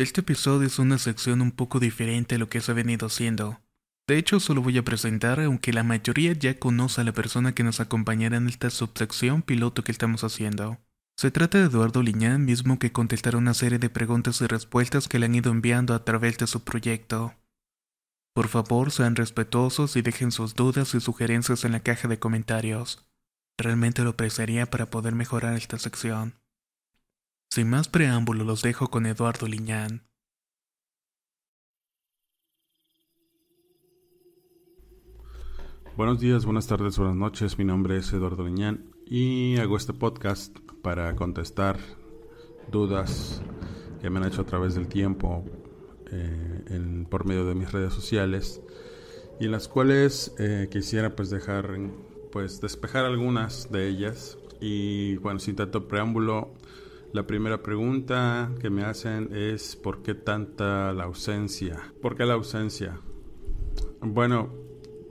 Este episodio es una sección un poco diferente a lo que se ha venido haciendo. De hecho, solo voy a presentar, aunque la mayoría ya conoce a la persona que nos acompañará en esta subsección piloto que estamos haciendo. Se trata de Eduardo Liñán, mismo que contestará una serie de preguntas y respuestas que le han ido enviando a través de su proyecto. Por favor, sean respetuosos y dejen sus dudas y sugerencias en la caja de comentarios. Realmente lo apreciaría para poder mejorar esta sección. Sin más preámbulo, los dejo con Eduardo Liñán. Buenos días, buenas tardes, buenas noches. Mi nombre es Eduardo Liñán y hago este podcast para contestar dudas que me han hecho a través del tiempo eh, por medio de mis redes sociales y en las cuales eh, quisiera pues dejar pues despejar algunas de ellas y bueno sin tanto preámbulo la primera pregunta que me hacen es ¿por qué tanta la ausencia? ¿Por qué la ausencia? Bueno,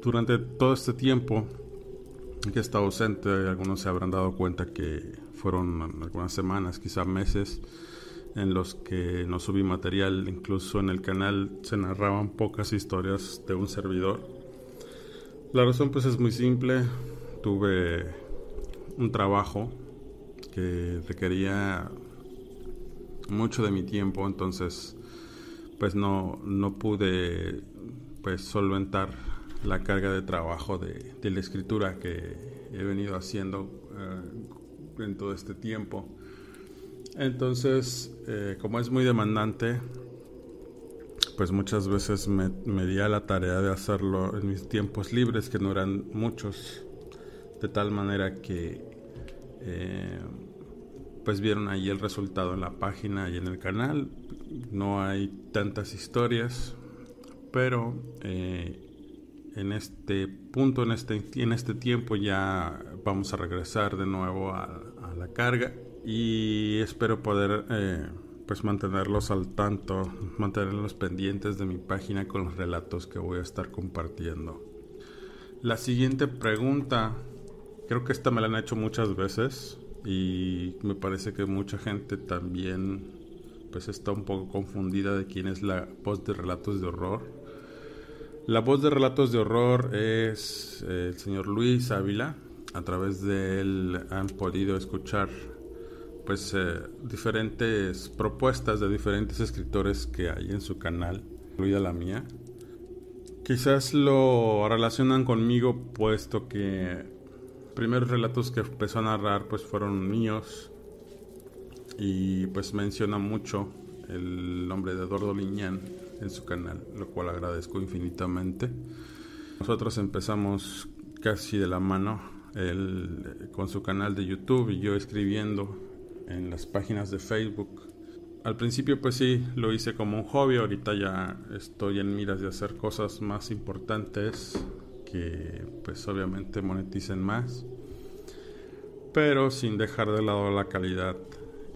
durante todo este tiempo que he estado ausente, algunos se habrán dado cuenta que fueron algunas semanas, quizás meses, en los que no subí material, incluso en el canal se narraban pocas historias de un servidor. La razón pues es muy simple, tuve un trabajo que requería mucho de mi tiempo, entonces pues no, no pude pues solventar la carga de trabajo de, la escritura que he venido haciendo eh, en todo este tiempo. Entonces, eh, como es muy demandante, pues muchas veces me, me di a la tarea de hacerlo en mis tiempos libres, que no eran muchos, de tal manera que eh, pues vieron ahí el resultado en la página y en el canal. No hay tantas historias, pero eh, en este punto, en este, en este tiempo ya vamos a regresar de nuevo a, la carga y espero poder eh, pues mantenerlos al tanto, mantenerlos pendientes de mi página con los relatos que voy a estar compartiendo. La siguiente pregunta Creo que esta me la han hecho muchas veces y me parece que mucha gente también pues está un poco confundida de quién es la voz de relatos de horror. La voz de relatos de horror es eh, el señor Luis Ávila. A través de él han podido escuchar pues eh, diferentes propuestas de diferentes escritores que hay en su canal, incluida la mía. Quizás lo relacionan conmigo puesto que primeros relatos que empezó a narrar pues fueron míos y pues menciona mucho el nombre de Eduardo Liñán en su canal, lo cual agradezco infinitamente. Nosotros empezamos casi de la mano con su canal de YouTube y yo escribiendo en las páginas de Facebook. Al principio pues sí, lo hice como un hobby, ahorita ya estoy en miras de hacer cosas más importantes que pues obviamente moneticen más, pero sin dejar de lado la calidad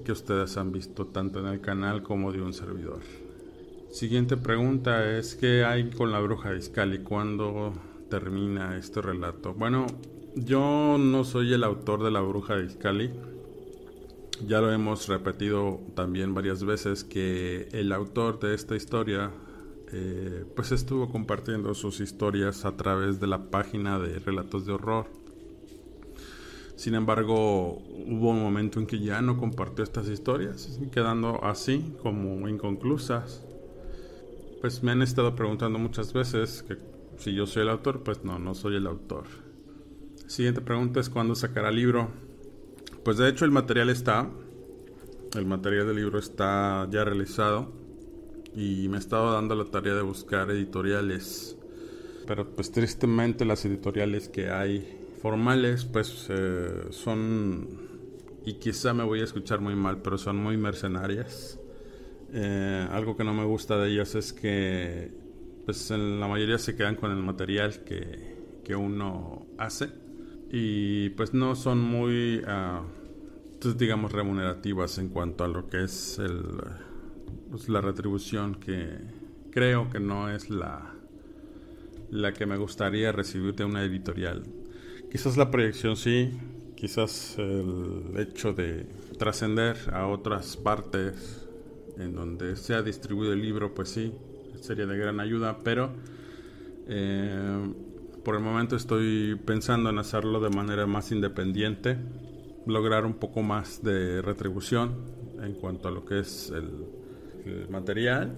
que ustedes han visto tanto en el canal como de un servidor. Siguiente pregunta es ¿qué hay con la bruja de Iscali? ¿Cuándo termina este relato? Bueno, yo no soy el autor de la bruja de Iscali. Ya lo hemos repetido también varias veces que el autor de esta historia eh, pues estuvo compartiendo sus historias a través de la página de relatos de horror. Sin embargo, hubo un momento en que ya no compartió estas historias, quedando así como inconclusas. Pues me han estado preguntando muchas veces que si yo soy el autor, pues no, no soy el autor. Siguiente pregunta es cuándo sacará libro. Pues de hecho el material está, el material del libro está ya realizado y me estaba dando la tarea de buscar editoriales. Pero pues tristemente las editoriales que hay formales pues eh, son, y quizá me voy a escuchar muy mal, pero son muy mercenarias. Eh, algo que no me gusta de ellas es que pues en la mayoría se quedan con el material que, que uno hace y pues no son muy, uh, digamos, remunerativas en cuanto a lo que es el pues, la retribución que creo que no es la, la que me gustaría recibir de una editorial. Quizás la proyección sí, quizás el hecho de trascender a otras partes en donde se ha distribuido el libro, pues sí, sería de gran ayuda, pero eh, por el momento estoy pensando en hacerlo de manera más independiente, lograr un poco más de retribución en cuanto a lo que es el, el material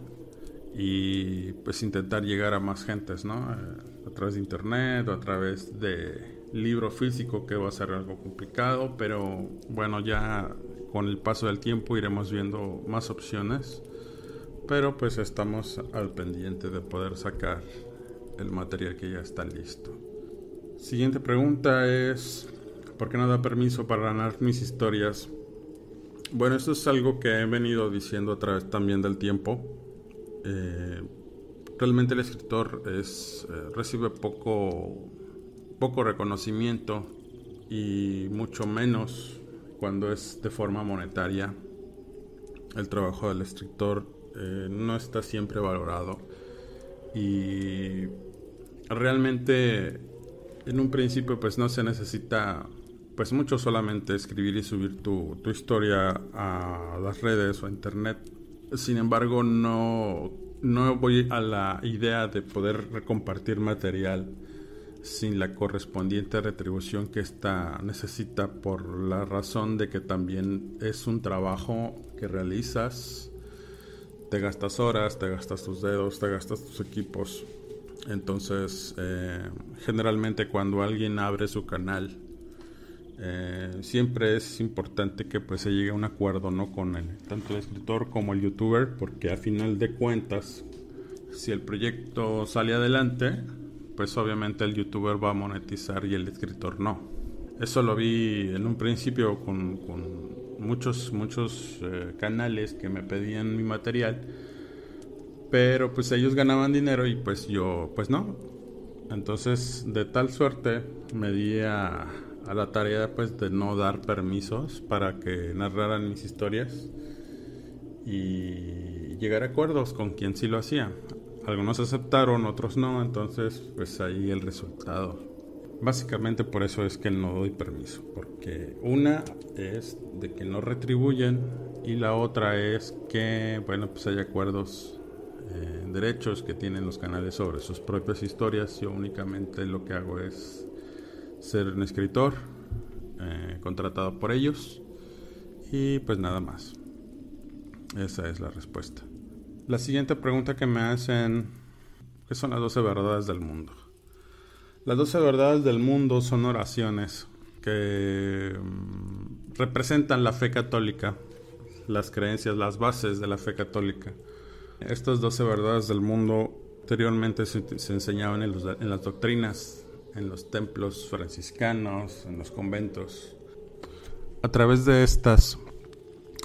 y pues intentar llegar a más gentes, ¿no? Eh, a través de internet o a través de libro físico que va a ser algo complicado, pero bueno, ya con el paso del tiempo iremos viendo más opciones, pero pues estamos al pendiente de poder sacar el material que ya está listo. Siguiente pregunta es, ¿por qué no da permiso para ganar mis historias? Bueno, esto es algo que he venido diciendo a través también del tiempo. Eh, realmente el escritor es, eh, recibe poco, poco reconocimiento y mucho menos cuando es de forma monetaria. El trabajo del escritor eh, no está siempre valorado y realmente en un principio pues no se necesita pues mucho solamente escribir y subir tu, historia a las redes o a internet. Sin embargo, no, no voy a la idea de poder compartir material sin la correspondiente retribución que ésta necesita por la razón de que también es un trabajo que realizas, te gastas horas, te gastas tus dedos, te gastas tus equipos. Entonces, eh, generalmente cuando alguien abre su canal eh, siempre es importante que pues se llegue a un acuerdo no con el, tanto el escritor como el youtuber porque a final de cuentas si el proyecto sale adelante pues obviamente el youtuber va a monetizar y el escritor no. Eso lo vi en un principio con, muchos muchos eh, canales que me pedían mi material pero pues ellos ganaban dinero y pues yo pues no. Entonces de tal suerte me di a a la tarea pues de no dar permisos para que narraran mis historias y llegar a acuerdos con quien sí lo hacía. Algunos aceptaron, otros no, entonces pues ahí el resultado. Básicamente por eso es que no doy permiso, porque una es de que no retribuyen y la otra es que, bueno, pues hay acuerdos, eh, derechos que tienen los canales sobre sus propias historias. Yo únicamente lo que hago es ser un escritor eh, contratado por ellos y pues nada más. Esa es la respuesta. La siguiente pregunta que me hacen, ¿qué son las 12 verdades del mundo? Las 12 verdades del mundo son oraciones que mm, representan la fe católica, las creencias, las bases de la fe católica. Estas 12 verdades del mundo anteriormente se, enseñaban en las doctrinas en los templos franciscanos, en los conventos. A través de estas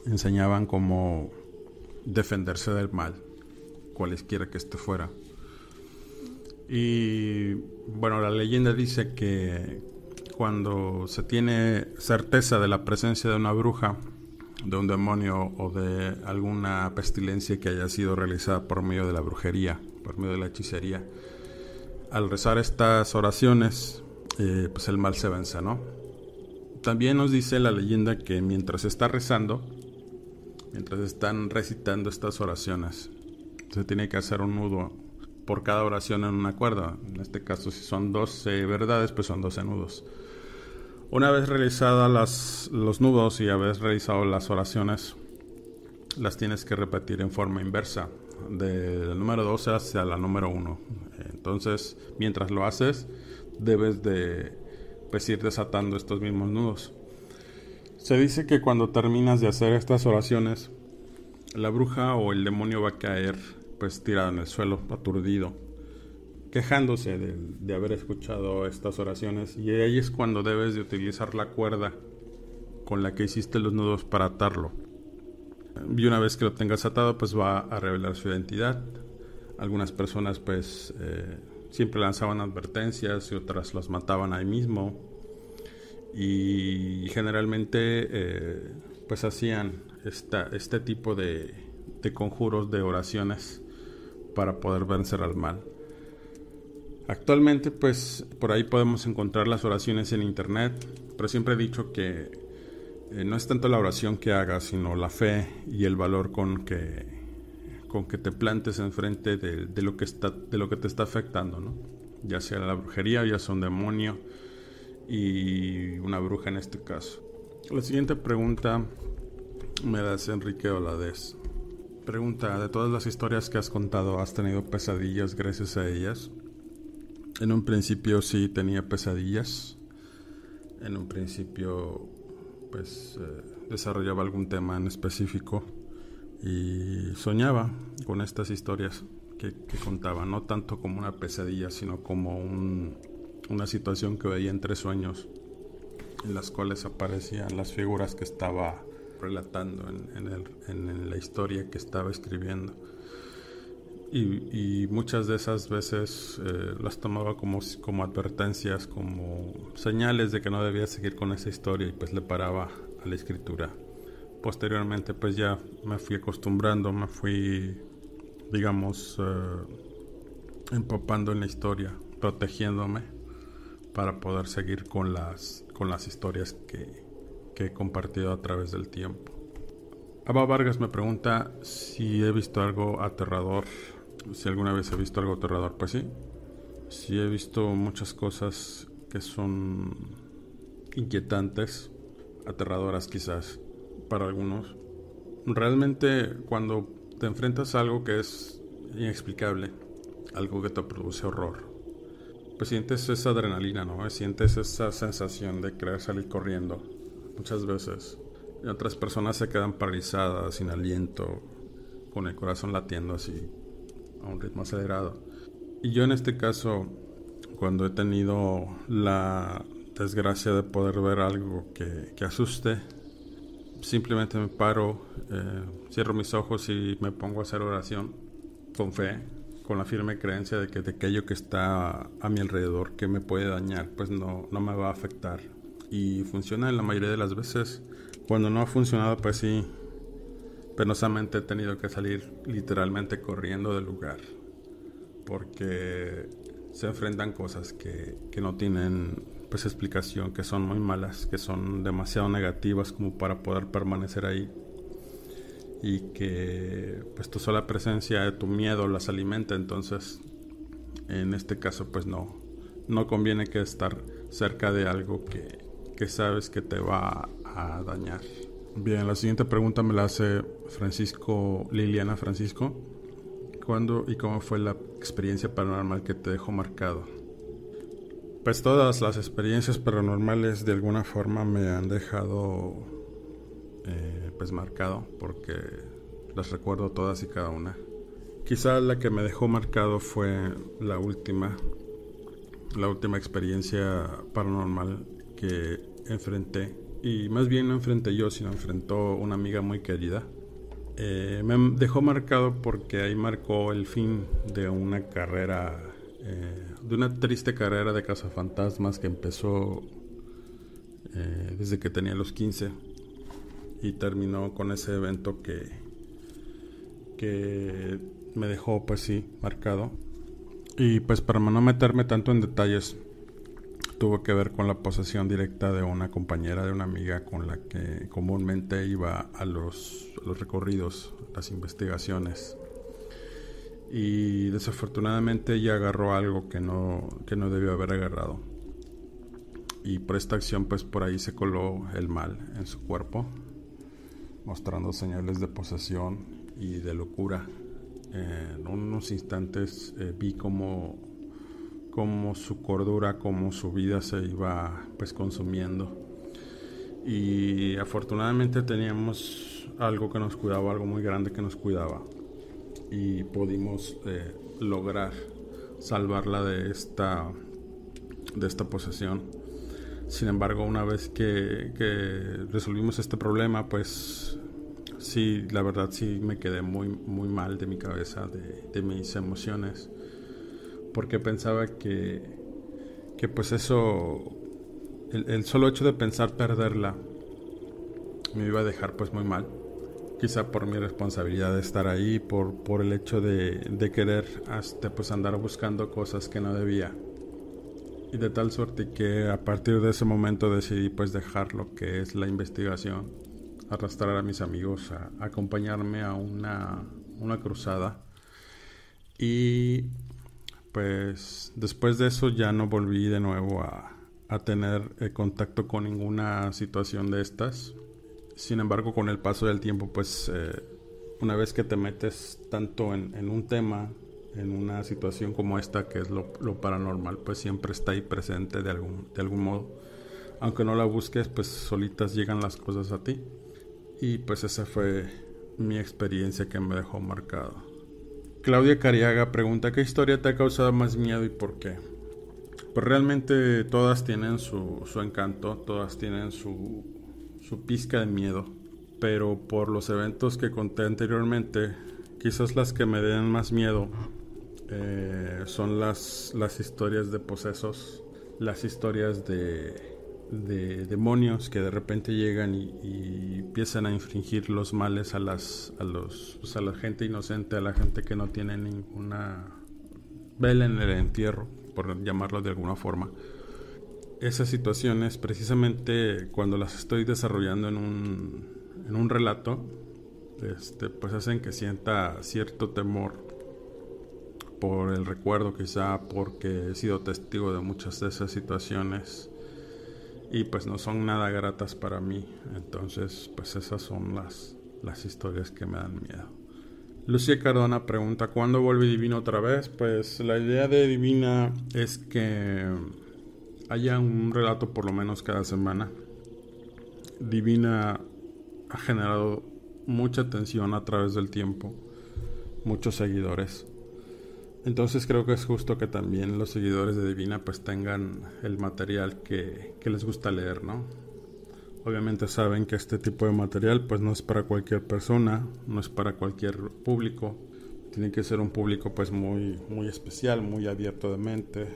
enseñaban cómo defenderse del mal, cualesquiera que este fuera. Y bueno, la leyenda dice que cuando se tiene certeza de la presencia de una bruja, de un demonio o de alguna pestilencia que haya sido realizada por medio de la brujería, por medio de la hechicería. Al rezar estas oraciones, eh, pues el mal se vence, ¿no? También nos dice la leyenda que mientras está rezando, mientras están recitando estas oraciones, se tiene que hacer un nudo por cada oración en una cuerda. En este caso, si son 12 verdades, pues son 12 nudos. Una vez realizadas los nudos y haber realizado las oraciones, las tienes que repetir en forma inversa, del número 12 hacia la número 1. Entonces, mientras lo haces, debes de pues, ir desatando estos mismos nudos. Se dice que cuando terminas de hacer estas oraciones, la bruja o el demonio va a caer pues tirado en el suelo, aturdido quejándose de, haber escuchado estas oraciones y ahí es cuando debes de utilizar la cuerda con la que hiciste los nudos para atarlo. Y una vez que lo tengas atado, pues va a revelar su identidad. Algunas personas pues eh, siempre lanzaban advertencias y otras los mataban ahí mismo. Y generalmente eh, pues hacían esta, este tipo de, de conjuros, de oraciones para poder vencer al mal. Actualmente, pues por ahí podemos encontrar las oraciones en internet, pero siempre he dicho que eh, no es tanto la oración que hagas, sino la fe y el valor con que, con que te plantes enfrente de, de, lo que está, de lo que te está afectando, ¿no? ya sea la brujería, ya sea un demonio y una bruja en este caso. La siguiente pregunta me la hace Enrique Oladez. Pregunta, de todas las historias que has contado, ¿has tenido pesadillas gracias a ellas? En un principio sí tenía pesadillas. En un principio pues eh, desarrollaba algún tema en específico y soñaba con estas historias que, contaba, no tanto como una pesadilla, sino como una situación que veía entre sueños, en las cuales aparecían las figuras que estaba relatando en la historia que estaba escribiendo. Y, muchas de esas veces eh, las tomaba como, como advertencias, como señales de que no debía seguir con esa historia y pues le paraba a la escritura. Posteriormente pues ya me fui acostumbrando, me fui, digamos, eh, empapando en la historia, protegiéndome para poder seguir con las, con las historias que, que he compartido a través del tiempo. Aba Vargas me pregunta si he visto algo aterrador si alguna vez he visto algo aterrador, pues sí. Sí he visto muchas cosas que son inquietantes, aterradoras quizás para algunos. Realmente cuando te enfrentas a algo que es inexplicable, algo que te produce horror, pues sientes esa adrenalina, ¿no? Sientes esa sensación de querer salir corriendo muchas veces. Otras personas se quedan paralizadas, sin aliento, con el corazón latiendo así a un ritmo acelerado. Y yo en este caso, cuando he tenido la desgracia de poder ver algo que, que asuste, simplemente me paro, eh, cierro mis ojos y me pongo a hacer oración con fe, con la firme creencia de que de aquello que está a mi alrededor que me puede dañar, pues no, no me va a afectar. Y funciona en la mayoría de las veces. Cuando no ha funcionado, pues sí, penosamente he tenido que salir literalmente corriendo del lugar porque se enfrentan cosas que, que, no tienen pues explicación, que son muy malas, que son demasiado negativas como para poder permanecer ahí y que pues tu sola presencia de tu miedo las alimenta, entonces en este caso pues no, no conviene que estar cerca de algo que, que sabes que te va a dañar. Bien, la siguiente pregunta me la hace Francisco, Liliana Francisco. ¿Cuándo y cómo fue la experiencia paranormal que te dejó marcado? Pues todas las experiencias paranormales de alguna forma me han dejado eh, pues marcado porque las recuerdo todas y cada una. Quizá la que me dejó marcado fue la última, la última experiencia paranormal que enfrenté y más bien no enfrenté yo, sino enfrentó una amiga muy querida. Eh, me dejó marcado porque ahí marcó el fin de una carrera, eh, de una triste carrera de cazafantasmas que empezó eh, desde que tenía los 15 y terminó con ese evento que, que me dejó pues sí marcado. Y pues para no meterme tanto en detalles, tuvo que ver con la posesión directa de una compañera, de una amiga con la que comúnmente iba a los, recorridos, las investigaciones. Y desafortunadamente ella agarró algo que no, que no debió haber agarrado. Y por esta acción pues por ahí se coló el mal en su cuerpo, mostrando señales de posesión y de locura. en unos instantes eh, vi como como su cordura, como su vida se iba pues consumiendo. Y afortunadamente teníamos algo que nos cuidaba, algo muy grande que nos cuidaba. Y pudimos eh, lograr salvarla de esta, de esta posesión. Sin embargo, una vez que, resolvimos este problema, pues sí, la verdad sí me quedé muy, muy mal de mi cabeza, de mis emociones porque pensaba que, que pues eso, el, solo hecho de pensar perderla me iba a dejar pues muy mal. Quizá por mi responsabilidad de estar ahí, por, por el hecho de, de querer hasta pues andar buscando cosas que no debía. Y de tal suerte que a partir de ese momento decidí pues dejar lo que es la investigación, arrastrar a mis amigos acompañarme a una, una cruzada y pues después de eso ya no volví de nuevo a, tener eh, contacto con ninguna situación de estas. Sin embargo, con el paso del tiempo, pues eh, una vez que te metes tanto en, un tema, en una situación como esta, que es lo, paranormal, pues siempre está ahí presente de algún, de algún modo. Aunque no la busques, pues solitas llegan las cosas a ti. Y pues esa fue mi experiencia que me dejó marcado. Claudia Cariaga pregunta, ¿qué historia te ha causado más miedo y por qué? Pues realmente todas tienen su, encanto, todas tienen su, su pizca de miedo, pero por los eventos que conté anteriormente, quizás las que me den más miedo eh, son las, las historias de posesos, las historias de de demonios que de repente llegan y, empiezan a infringir los males a las a los pues, a la gente inocente a la gente que no tiene ninguna vela en el entierro por llamarlo de alguna forma. Esas situaciones precisamente cuando las estoy desarrollando en un en un relato este pues hacen que sienta cierto temor por el recuerdo quizá porque he sido testigo de muchas de esas situaciones y pues no son nada gratas para mí. Entonces, pues esas son las, las historias que me dan miedo. Lucía Cardona pregunta, ¿cuándo vuelve Divina otra vez? Pues la idea de Divina es que haya un relato por lo menos cada semana. Divina ha generado mucha atención a través del tiempo, muchos seguidores. Entonces creo que es justo que también los seguidores de Divina pues tengan el material que, les gusta leer, ¿no? Obviamente saben que este tipo de material pues no es para cualquier persona, no es para cualquier público. Tiene que ser un público pues muy, muy especial, muy abierto de mente.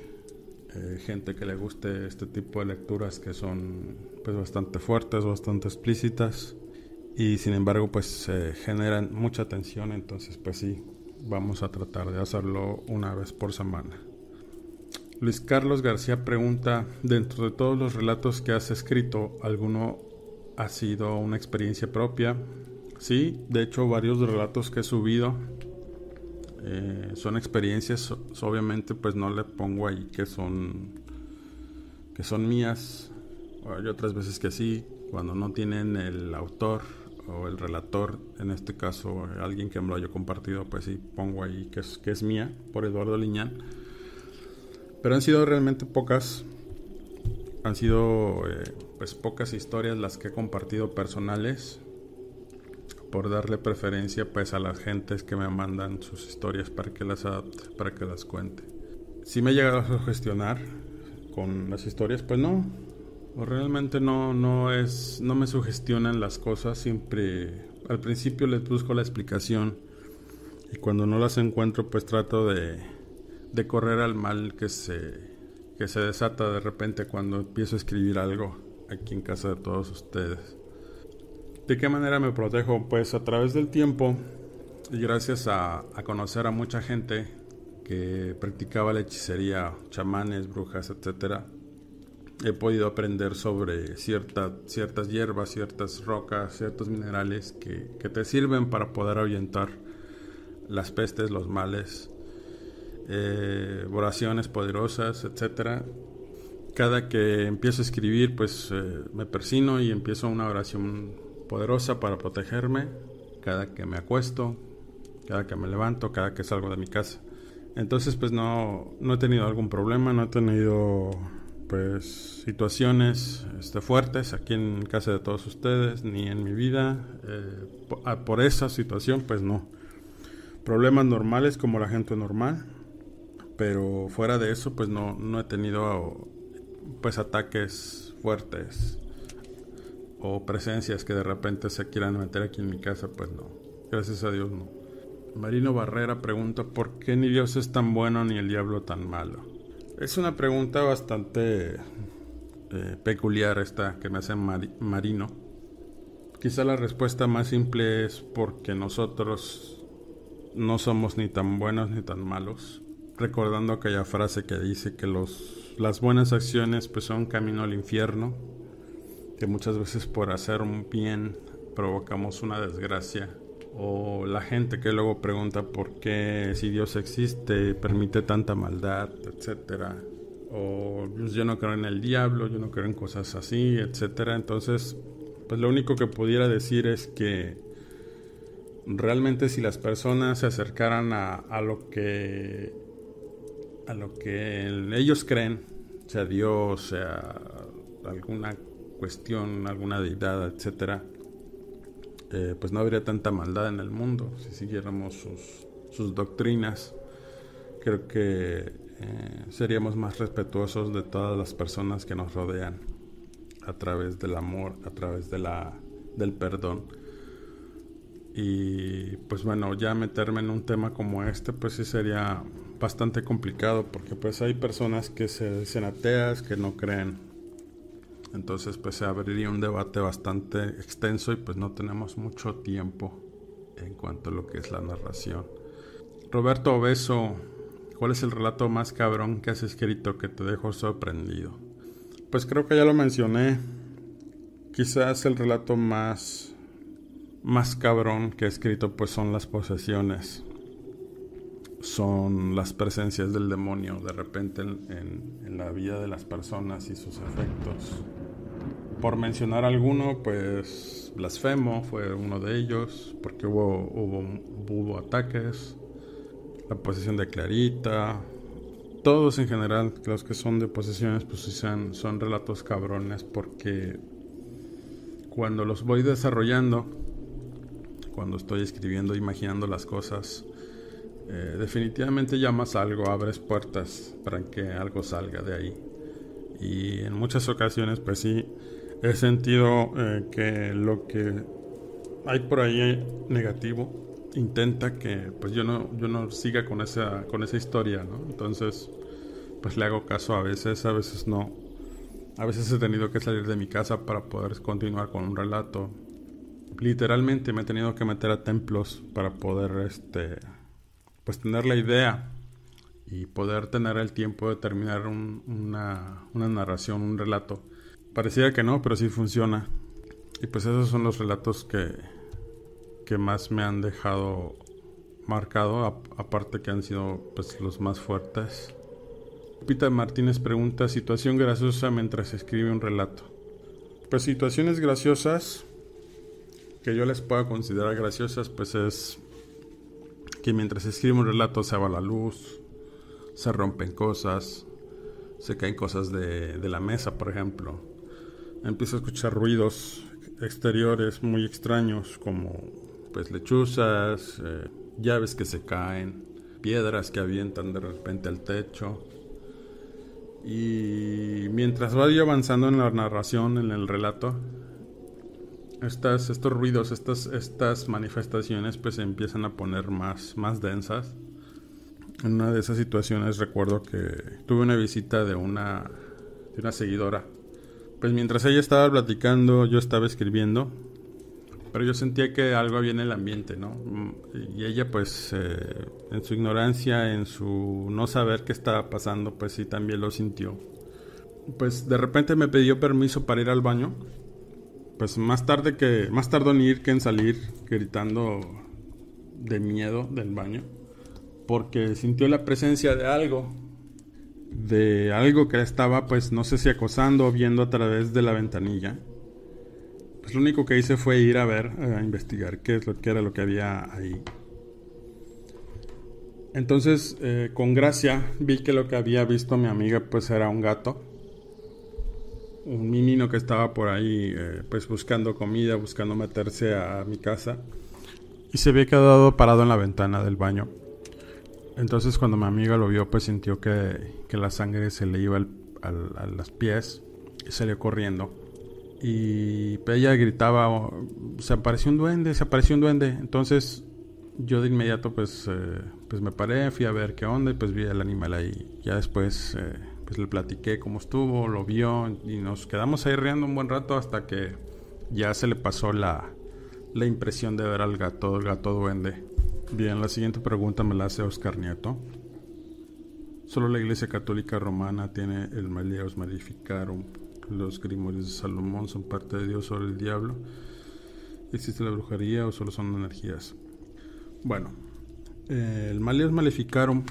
Eh, gente que le guste este tipo de lecturas que son pues bastante fuertes, bastante explícitas. Y sin embargo pues generan mucha atención, entonces pues sí, vamos a tratar de hacerlo una vez por semana. Luis Carlos García pregunta, dentro de todos los relatos que has escrito, ¿alguno ha sido una experiencia propia? Sí, de hecho varios relatos que he subido eh, son experiencias, obviamente pues no le pongo ahí que son que son mías, hay otras veces que sí, cuando no tienen el autor o el relator, en este caso alguien que me lo haya compartido, pues sí pongo ahí que es, que es mía, por Eduardo Liñán. Pero han sido realmente pocas, han sido eh, pues pocas historias las que he compartido personales, por darle preferencia pues a las gentes que me mandan sus historias para que las adapte, para que las cuente. Si me he llegado a sugestionar con las historias, pues no, Realmente no, no es, no me sugestionan las cosas, siempre al principio les busco la explicación y cuando no las encuentro pues trato de, de correr al mal que se, que se desata de repente cuando empiezo a escribir algo aquí en casa de todos ustedes. ¿De qué manera me protejo? Pues a través del tiempo y gracias a, conocer a mucha gente que practicaba la hechicería, chamanes, brujas, etcétera, he podido aprender sobre ciertas hierbas, ciertas rocas, ciertos minerales que, que, te sirven para poder ahuyentar las pestes, los males, eh, oraciones poderosas, etcétera. Cada que empiezo a escribir, pues eh, me persino y empiezo una oración poderosa para protegerme cada que me acuesto, cada que me levanto, cada que salgo de mi casa. Entonces, pues no, no he tenido algún problema, no he tenido pues situaciones este, fuertes aquí en casa de todos ustedes, ni en mi vida. Eh, ah, por, esa situación, pues no. Problemas normales como la gente normal, pero fuera de eso, pues no, no he tenido pues ataques fuertes o presencias que de repente se quieran meter aquí en mi casa, pues no. Gracias a Dios no. Marino Barrera pregunta, ¿por qué ni Dios es tan bueno ni el diablo tan malo? Es una pregunta bastante eh, peculiar esta que me hace Marino. Quizá la respuesta más simple es porque nosotros no somos ni tan buenos ni tan malos. Recordando aquella frase que dice que los, las buenas acciones pues son camino al infierno que muchas veces por hacer un bien provocamos una desgracia o la gente que luego pregunta por qué si Dios existe permite tanta maldad, etcétera, o pues, yo no creo en el diablo, yo no creo en cosas así, etcétera. Entonces, pues lo único que pudiera decir es que realmente si las personas se acercaran a, a lo que a lo que ellos creen, sea Dios, sea alguna cuestión, alguna deidad, etcétera, eh, pues no habría tanta maldad en el mundo si siguiéramos sus, sus doctrinas. Creo que eh, seríamos más respetuosos de todas las personas que nos rodean a través del amor, a través de la, del perdón. Y pues bueno, ya meterme en un tema como este, pues sí sería bastante complicado porque pues hay personas que se dicen ateas, que no creen entonces pues se abriría un debate bastante extenso y pues no tenemos mucho tiempo en cuanto a lo que es la narración. Roberto Obeso, ¿cuál es el relato más cabrón que has escrito que te dejó sorprendido? Pues creo que ya lo mencioné. Quizás el relato más más cabrón que he escrito pues son las posesiones. Son las presencias del demonio de repente en, en la vida de las personas y sus efectos. Por mencionar alguno, pues Blasfemo fue uno de ellos, porque hubo, hubo, ataques, la posesión de Clarita, todos en general, los que son de posesiones, pues son, son relatos cabrones, porque cuando los voy desarrollando, cuando estoy escribiendo, imaginando las cosas, eh, definitivamente llamas algo, abres puertas para que algo salga de ahí. Y en muchas ocasiones, pues sí, he sentido eh, que lo que hay por ahí negativo intenta que pues yo no yo no siga con esa con esa historia no entonces pues le hago caso a veces a veces no. A veces he tenido que salir de mi casa para poder continuar con un relato. Literalmente me he tenido que meter a templos para poder este pues tener la idea y poder tener el tiempo de terminar una, una narración un relato Parecía que no, pero sí funciona. Y pues esos son los relatos que, que más me han dejado marcado, aparte que han sido pues los más fuertes. Pita Martínez pregunta, situación graciosa mientras escribe un relato. Pues situaciones graciosas que yo les pueda considerar graciosas, pues es que mientras escribe un relato se va la luz, se rompen cosas, se caen cosas de, de la mesa, por ejemplo empiezo a escuchar ruidos exteriores muy extraños como pues lechuzas, eh, llaves que se caen, piedras que avientan de repente al techo. Y mientras vaya avanzando en la narración, en el relato, estas, estos ruidos, estas, estas manifestaciones pues se empiezan a poner más, más densas. En una de esas situaciones recuerdo que tuve una visita de una, de una seguidora pues mientras ella estaba platicando, yo estaba escribiendo. pero yo sentía que algo había en el ambiente, ¿no? Y ella pues eh, en su ignorancia, en su no saber qué estaba pasando, pues sí también lo sintió. Pues de repente me pidió permiso para ir al baño. Pues más tarde que más tardó en ir que en salir gritando de miedo del baño porque sintió la presencia de algo de algo que estaba pues no sé si acosando o viendo a través de la ventanilla pues lo único que hice fue ir a ver, a investigar qué es lo era lo que había ahí. Entonces, eh, con gracia, vi que lo que había visto mi amiga pues era un gato. Un menino que estaba por ahí eh, pues buscando comida, buscando meterse a mi casa. Y se había quedado parado en la ventana del baño. Entonces cuando mi amiga lo vio pues sintió que, la sangre se le iba a los pies y salió corriendo y ella gritaba, se apareció un duende, se apareció un duende. Entonces yo de inmediato pues, eh, pues me paré, fui a ver qué onda y pues vi el animal ahí. Ya después eh, pues le platiqué cómo estuvo, lo vio y nos quedamos ahí riendo un buen rato hasta que ya se le pasó la, la impresión de ver al gato, el gato duende. Bien, la siguiente pregunta me la hace Oscar Nieto. Solo la Iglesia Católica Romana tiene el Malleus Maleficarum los grimorios de Salomón son parte de Dios sobre el diablo. ¿Existe la brujería o solo son energías? Bueno, eh, el Malias Maleficarum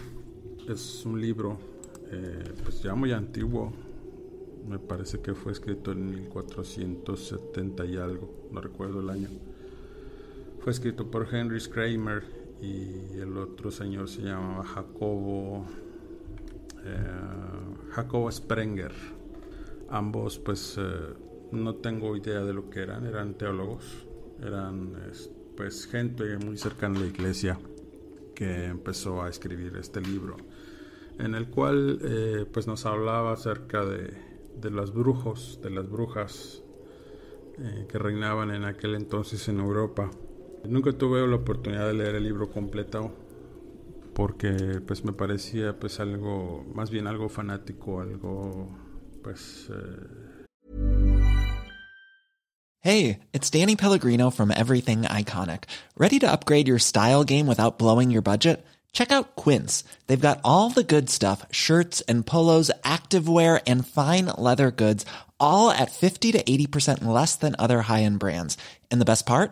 es un libro eh, pues ya muy antiguo. Me parece que fue escrito en 1470 y algo, no recuerdo el año. Fue escrito por Henry Kramer y el otro señor se llamaba Jacobo, eh, Jacobo Sprenger ambos pues eh, no tengo idea de lo que eran, eran teólogos, eran pues gente muy cercana a la iglesia que empezó a escribir este libro, en el cual eh, pues nos hablaba acerca de, de los brujos, de las brujas que reinaban en aquel entonces en Europa. Nunca tuve la oportunidad de leer el libro completo porque pues me parecía pues algo, más bien algo fanático, algo pues. Uh... Hey, it's Danny Pellegrino from Everything Iconic. Ready to upgrade your style game without blowing your budget? Check out Quince. They've got all the good stuff shirts and polos, activewear, and fine leather goods, all at 50 to 80% less than other high end brands. And the best part?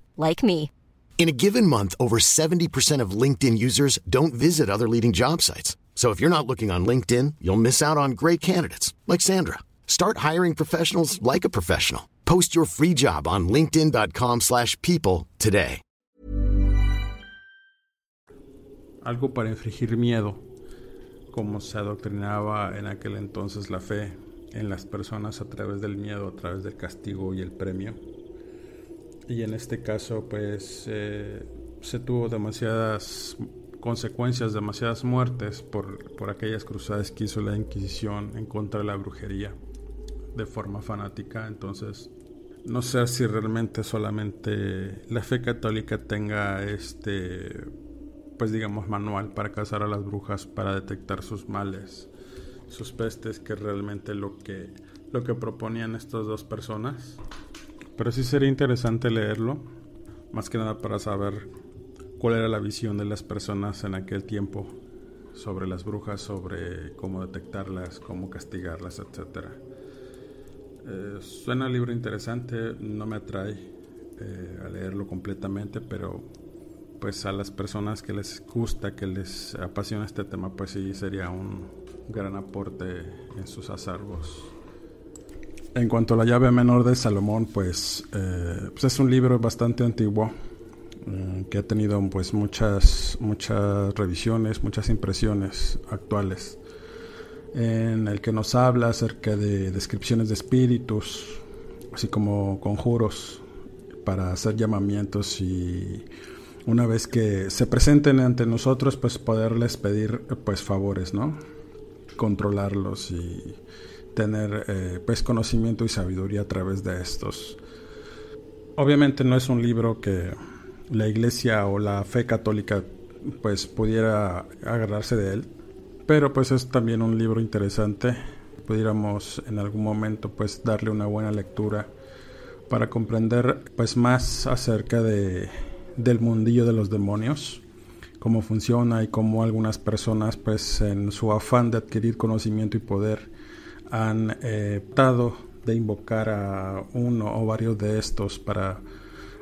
like me. In a given month, over 70% of LinkedIn users don't visit other leading job sites. So if you're not looking on LinkedIn, you'll miss out on great candidates like Sandra. Start hiring professionals like a professional. Post your free job on linkedin.com/people today. Algo para infligir miedo, como se adoctrinaba en aquel entonces la fe en las personas a través del miedo, a través del castigo y el premio. Y en este caso, pues eh, se tuvo demasiadas consecuencias, demasiadas muertes por, por aquellas cruzadas que hizo la Inquisición en contra de la brujería de forma fanática. Entonces, no sé si realmente solamente la fe católica tenga este, pues digamos, manual para cazar a las brujas, para detectar sus males, sus pestes, que realmente lo que, lo que proponían estas dos personas. Pero sí sería interesante leerlo, más que nada para saber cuál era la visión de las personas en aquel tiempo sobre las brujas, sobre cómo detectarlas, cómo castigarlas, etc. Eh, suena un libro interesante, no me atrae eh, a leerlo completamente, pero pues a las personas que les gusta, que les apasiona este tema, pues sí sería un gran aporte en sus acervos. En cuanto a la llave menor de Salomón, pues, eh, pues es un libro bastante antiguo eh, que ha tenido pues muchas muchas revisiones, muchas impresiones actuales, en el que nos habla acerca de descripciones de espíritus, así como conjuros, para hacer llamamientos y una vez que se presenten ante nosotros, pues poderles pedir pues favores, ¿no? Controlarlos y tener eh, pues conocimiento y sabiduría a través de estos. Obviamente no es un libro que la iglesia o la fe católica pues pudiera agarrarse de él, pero pues es también un libro interesante. Pudiéramos en algún momento pues darle una buena lectura para comprender pues más acerca de del mundillo de los demonios, cómo funciona y cómo algunas personas pues en su afán de adquirir conocimiento y poder han eh, optado de invocar a uno o varios de estos para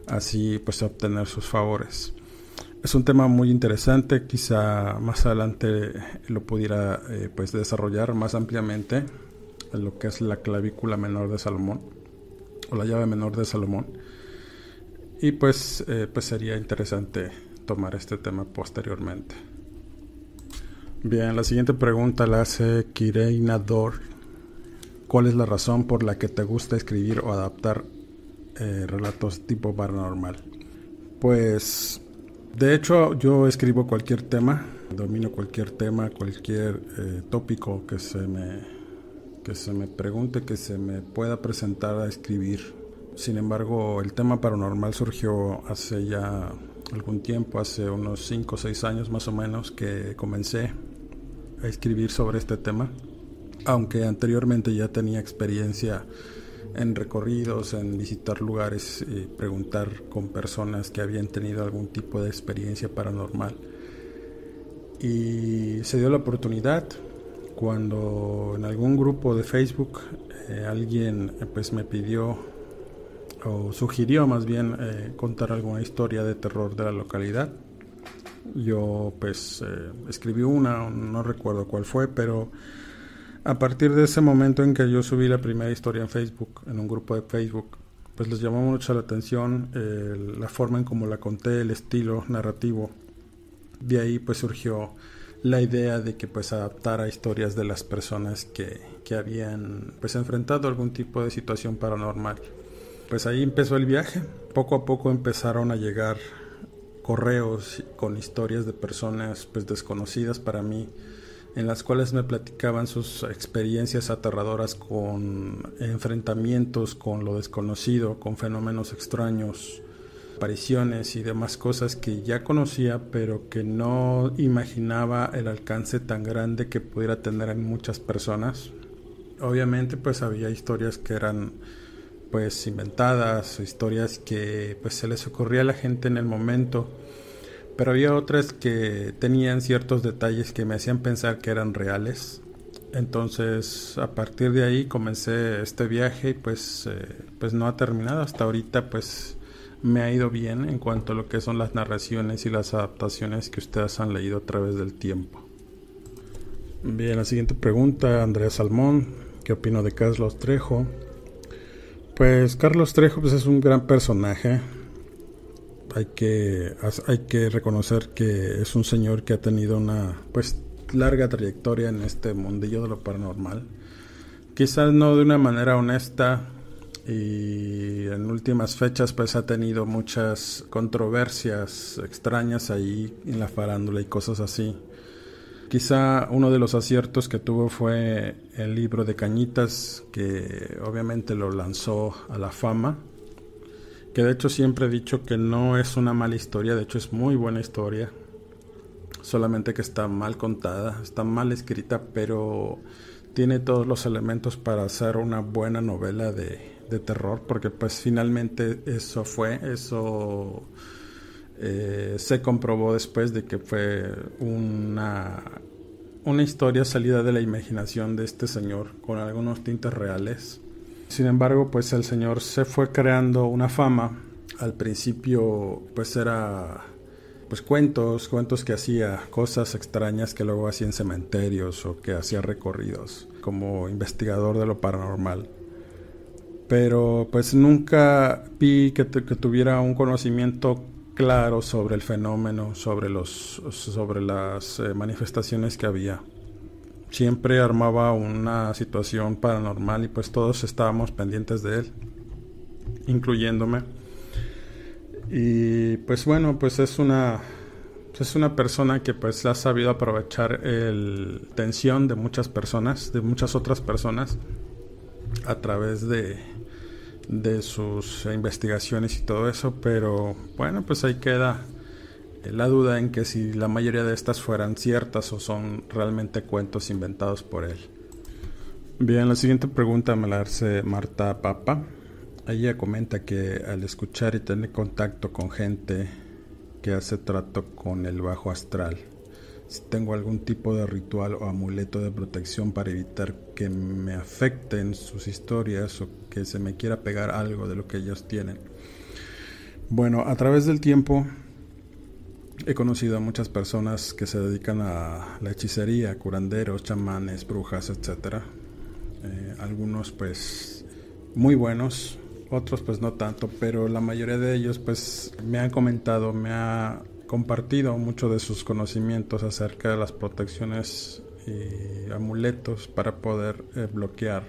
así pues obtener sus favores. Es un tema muy interesante, quizá más adelante lo pudiera eh, pues desarrollar más ampliamente en lo que es la clavícula menor de Salomón o la llave menor de Salomón y pues, eh, pues sería interesante tomar este tema posteriormente. Bien, la siguiente pregunta la hace Kireina Dor. ¿Cuál es la razón por la que te gusta escribir o adaptar eh, relatos tipo paranormal? Pues, de hecho, yo escribo cualquier tema, domino cualquier tema, cualquier eh, tópico que se me que se me pregunte, que se me pueda presentar a escribir sin embargo, el tema paranormal surgió hace ya algún tiempo, hace unos 5 o 6 años más o menos, que comencé a escribir sobre este tema, aunque anteriormente ya tenía experiencia en recorridos, en visitar lugares y preguntar con personas que habían tenido algún tipo de experiencia paranormal. Y se dio la oportunidad cuando en algún grupo de Facebook eh, alguien pues me pidió o sugirió más bien eh, contar alguna historia de terror de la localidad. Yo pues eh, escribí una, no recuerdo cuál fue, pero a partir de ese momento en que yo subí la primera historia en Facebook, en un grupo de Facebook, pues les llamó mucho la atención la forma en cómo la conté, el estilo narrativo. De ahí pues surgió la idea de que pues adaptara historias de las personas que, que habían pues enfrentado algún tipo de situación paranormal pues ahí empezó el viaje. Poco a poco empezaron a llegar correos con historias de personas pues desconocidas para mí en las cuales me platicaban sus experiencias aterradoras con enfrentamientos con lo desconocido, con fenómenos extraños, apariciones y demás cosas que ya conocía pero que no imaginaba el alcance tan grande que pudiera tener en muchas personas. Obviamente pues había historias que eran pues inventadas, historias que pues se les ocurría a la gente en el momento, pero había otras que tenían ciertos detalles que me hacían pensar que eran reales. Entonces, a partir de ahí comencé este viaje y pues, eh, pues no ha terminado. Hasta ahorita pues me ha ido bien en cuanto a lo que son las narraciones y las adaptaciones que ustedes han leído a través del tiempo. Bien, la siguiente pregunta, Andrea Salmón, ¿qué opino de Carlos Trejo? Pues Carlos Trejo pues, es un gran personaje. Hay que, hay que reconocer que es un señor que ha tenido una pues larga trayectoria en este mundillo de lo paranormal. Quizás no de una manera honesta y en últimas fechas pues ha tenido muchas controversias extrañas ahí en la farándula y cosas así. Quizá uno de los aciertos que tuvo fue el libro de Cañitas, que obviamente lo lanzó a la fama. Que de hecho siempre he dicho que no es una mala historia, de hecho es muy buena historia. Solamente que está mal contada, está mal escrita, pero tiene todos los elementos para hacer una buena novela de, terror, porque pues finalmente eso fue, eso eh, se comprobó después de que fue una, una historia salida de la imaginación de este señor con algunos tintes reales. Sin embargo, pues el señor se fue creando una fama. Al principio, pues era pues cuentos, cuentos que hacía, cosas extrañas que luego hacía en cementerios o que hacía recorridos como investigador de lo paranormal. Pero pues nunca vi que, tuviera un conocimiento claro sobre el fenómeno, sobre, los, sobre las eh, manifestaciones que había. Siempre armaba una situación paranormal y pues todos estábamos pendientes de él, incluyéndome. Y pues bueno, pues es una es una persona que pues ha sabido aprovechar el tensión de muchas personas, de muchas otras personas a través de de sus investigaciones y todo eso, pero bueno, pues ahí queda la duda en que si la mayoría de estas fueran ciertas o son realmente cuentos inventados por él. Bien, la siguiente pregunta me la hace Marta Papa. Ella comenta que al escuchar y tener contacto con gente que hace trato con el bajo astral, si tengo algún tipo de ritual o amuleto de protección para evitar que me afecten sus historias o que se me quiera pegar algo de lo que ellos tienen. Bueno, a través del tiempo he conocido a muchas personas que se dedican a la hechicería, curanderos, chamanes, brujas, etc. Eh, algunos pues muy buenos, otros pues no tanto, pero la mayoría de ellos pues me han comentado, me ha compartido mucho de sus conocimientos acerca de las protecciones y amuletos para poder eh, bloquear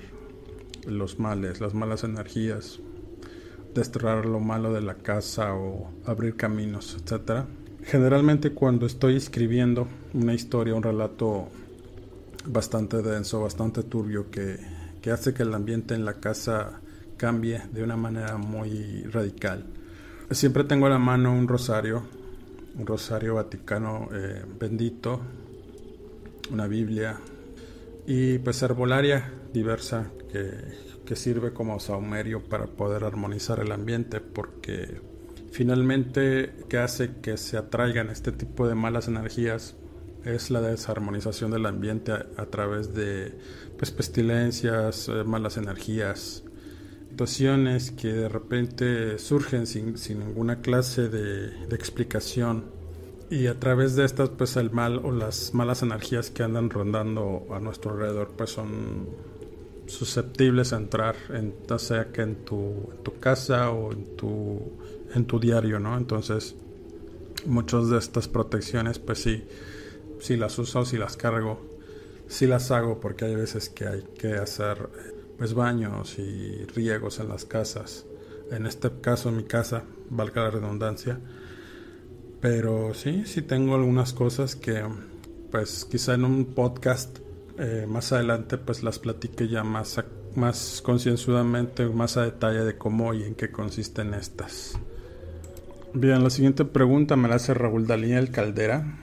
los males, las malas energías, desterrar lo malo de la casa o abrir caminos, etc. Generalmente cuando estoy escribiendo una historia, un relato bastante denso, bastante turbio, que, que hace que el ambiente en la casa cambie de una manera muy radical. Siempre tengo a la mano un rosario un rosario vaticano eh, bendito, una Biblia y pues herbolaria diversa que, que sirve como saumerio para poder armonizar el ambiente porque finalmente que hace que se atraigan este tipo de malas energías es la desarmonización del ambiente a, través de pues, pestilencias, eh, malas energías, situaciones que de repente surgen sin, ninguna clase de, explicación. Y a través de estas pues el mal o las malas energías que andan rondando a nuestro alrededor pues son susceptibles a entrar en, sea que en tu, tu casa o en tu, en tu diario, ¿no? Entonces muchas de estas protecciones pues sí, sí las uso, sí las cargo, sí las hago porque hay veces que hay que hacer pues baños y riegos en las casas. En este caso, mi casa, valga la redundancia. Pero sí, sí tengo algunas cosas que, pues quizá en un podcast eh, más adelante, pues las platique ya más, más concienzudamente, más a detalle de cómo y en qué consisten estas. Bien, la siguiente pregunta me la hace Raúl Daniel Caldera.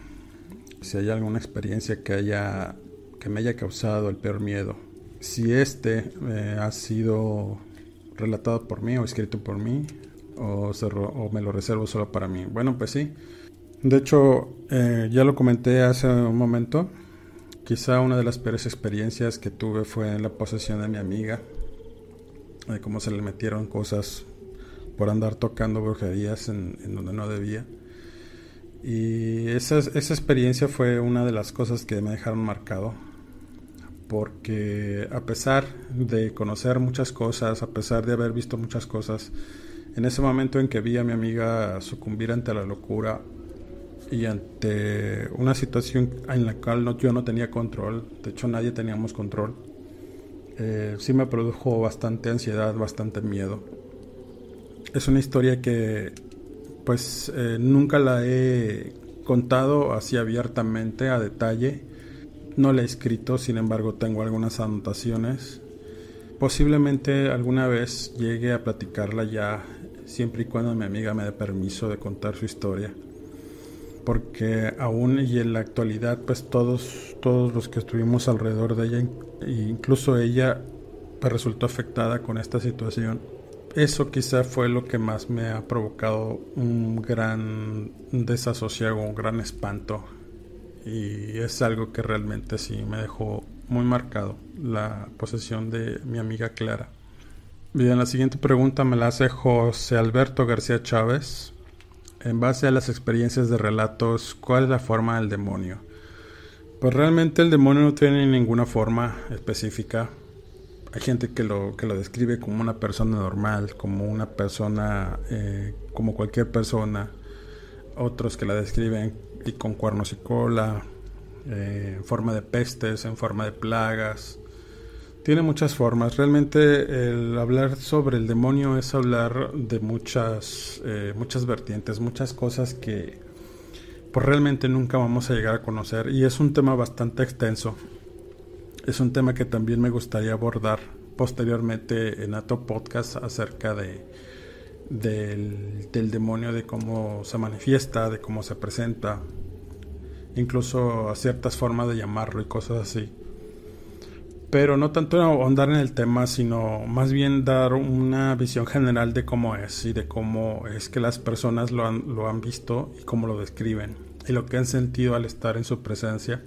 Si hay alguna experiencia que haya que me haya causado el peor miedo si este eh, ha sido relatado por mí o escrito por mí o, o, me lo reservo solo para mí. Bueno, pues sí. De hecho, eh, ya lo comenté hace un momento. Quizá una de las peores experiencias que tuve fue en la posesión de mi amiga. De cómo se le metieron cosas por andar tocando brujerías en, donde no debía. Y esa, esa experiencia fue una de las cosas que me dejaron marcado porque a pesar de conocer muchas cosas, a pesar de haber visto muchas cosas, en ese momento en que vi a mi amiga sucumbir ante la locura y ante una situación en la cual yo no tenía control, de hecho nadie teníamos control, eh, sí me produjo bastante ansiedad, bastante miedo. Es una historia que pues eh, nunca la he contado así abiertamente, a detalle, no la he escrito, sin embargo tengo algunas anotaciones. Posiblemente alguna vez llegue a platicarla ya, siempre y cuando mi amiga me dé permiso de contar su historia. Porque aún y en la actualidad, pues todos, todos los que estuvimos alrededor de ella, incluso ella, resultó afectada con esta situación. Eso quizá fue lo que más me ha provocado un gran desasosiego, un gran espanto y es algo que realmente sí me dejó muy marcado la posesión de mi amiga Clara. Bien, la siguiente pregunta me la hace José Alberto García Chávez. En base a las experiencias de relatos, ¿cuál es la forma del demonio? Pues realmente el demonio no tiene ninguna forma específica. Hay gente que lo, que lo describe como una persona normal, como una persona, eh, como cualquier persona. Otros que la describen y con cuernos y cola, eh, en forma de pestes, en forma de plagas, Tiene muchas formas. Realmente el hablar sobre el demonio es hablar de muchas, eh, muchas vertientes, muchas cosas que pues realmente nunca vamos a llegar a conocer. Y es un tema bastante extenso. Es un tema que también me gustaría abordar posteriormente en otro podcast acerca de del, del demonio, de cómo se manifiesta, de cómo se presenta, incluso a ciertas formas de llamarlo y cosas así. Pero no tanto ahondar en el tema, sino más bien dar una visión general de cómo es y de cómo es que las personas lo han, lo han visto y cómo lo describen y lo que han sentido al estar en su presencia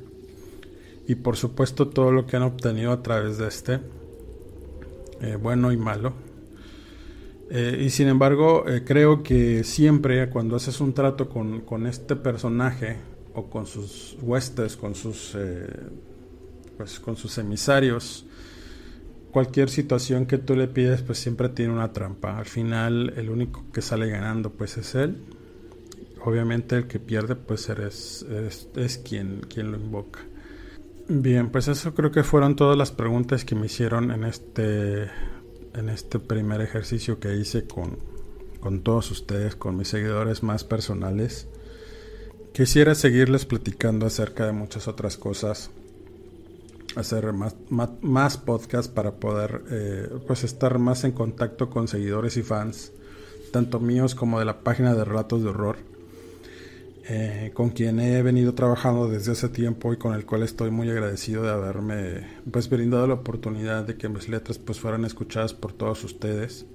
y por supuesto todo lo que han obtenido a través de este, eh, bueno y malo. Eh, y sin embargo, eh, creo que siempre cuando haces un trato con, con, este personaje o con sus huestes, con sus pues con sus emisarios. Cualquier situación que tú le pides pues siempre tiene una trampa. Al final el único que sale ganando pues es él. Obviamente el que pierde pues eres, es, quien, quien lo invoca. Bien, pues eso creo que fueron todas las preguntas que me hicieron en este, en este primer ejercicio que hice con, con todos ustedes, con mis seguidores más personales. Quisiera seguirles platicando acerca de muchas otras cosas hacer más, más, podcasts para poder eh, pues estar más en contacto con seguidores y fans, tanto míos como de la página de Relatos de Horror, eh, con quien he venido trabajando desde hace tiempo y con el cual estoy muy agradecido de haberme pues brindado la oportunidad de que mis letras pues fueran escuchadas por todos ustedes.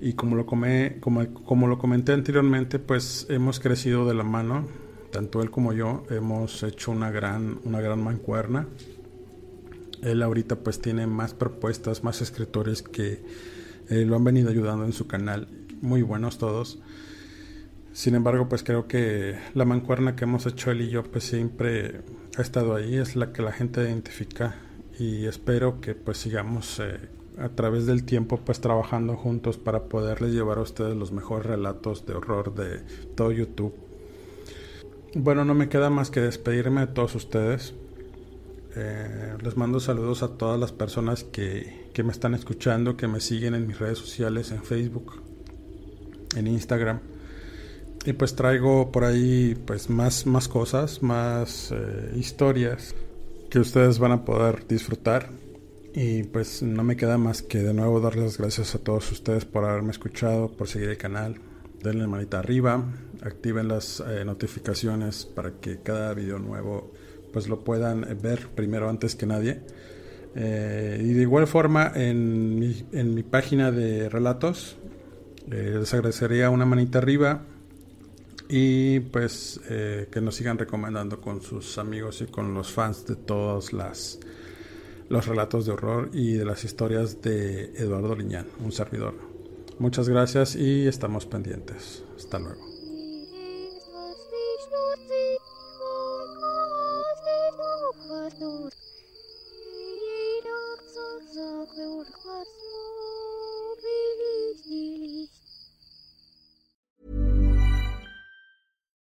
Y como lo, come, como, como lo comenté anteriormente, pues hemos crecido de la mano, tanto él como yo, hemos hecho una gran, una gran mancuerna él ahorita pues tiene más propuestas, más escritores que eh, lo han venido ayudando en su canal, muy buenos todos. Sin embargo, pues creo que la mancuerna que hemos hecho él y yo pues siempre ha estado ahí, es la que la gente identifica y espero que pues sigamos eh, a través del tiempo pues trabajando juntos para poderles llevar a ustedes los mejores relatos de horror de todo YouTube. Bueno, no me queda más que despedirme de todos ustedes. Eh, les mando saludos a todas las personas que, me están escuchando, que me siguen en mis redes sociales, en Facebook, en Instagram. Y pues traigo por ahí pues más, más cosas, más eh, historias que ustedes van a poder disfrutar. Y pues no me queda más que de nuevo darles las gracias a todos ustedes por haberme escuchado, por seguir el canal. Denle manita arriba, activen las eh, notificaciones para que cada video nuevo pues lo puedan ver primero antes que nadie. Eh, y de igual forma en mi, en mi página de relatos eh, les agradecería una manita arriba y pues eh, que nos sigan recomendando con sus amigos y con los fans de todos las, los relatos de horror y de las historias de Eduardo Liñán, un servidor. Muchas gracias y estamos pendientes. Hasta luego.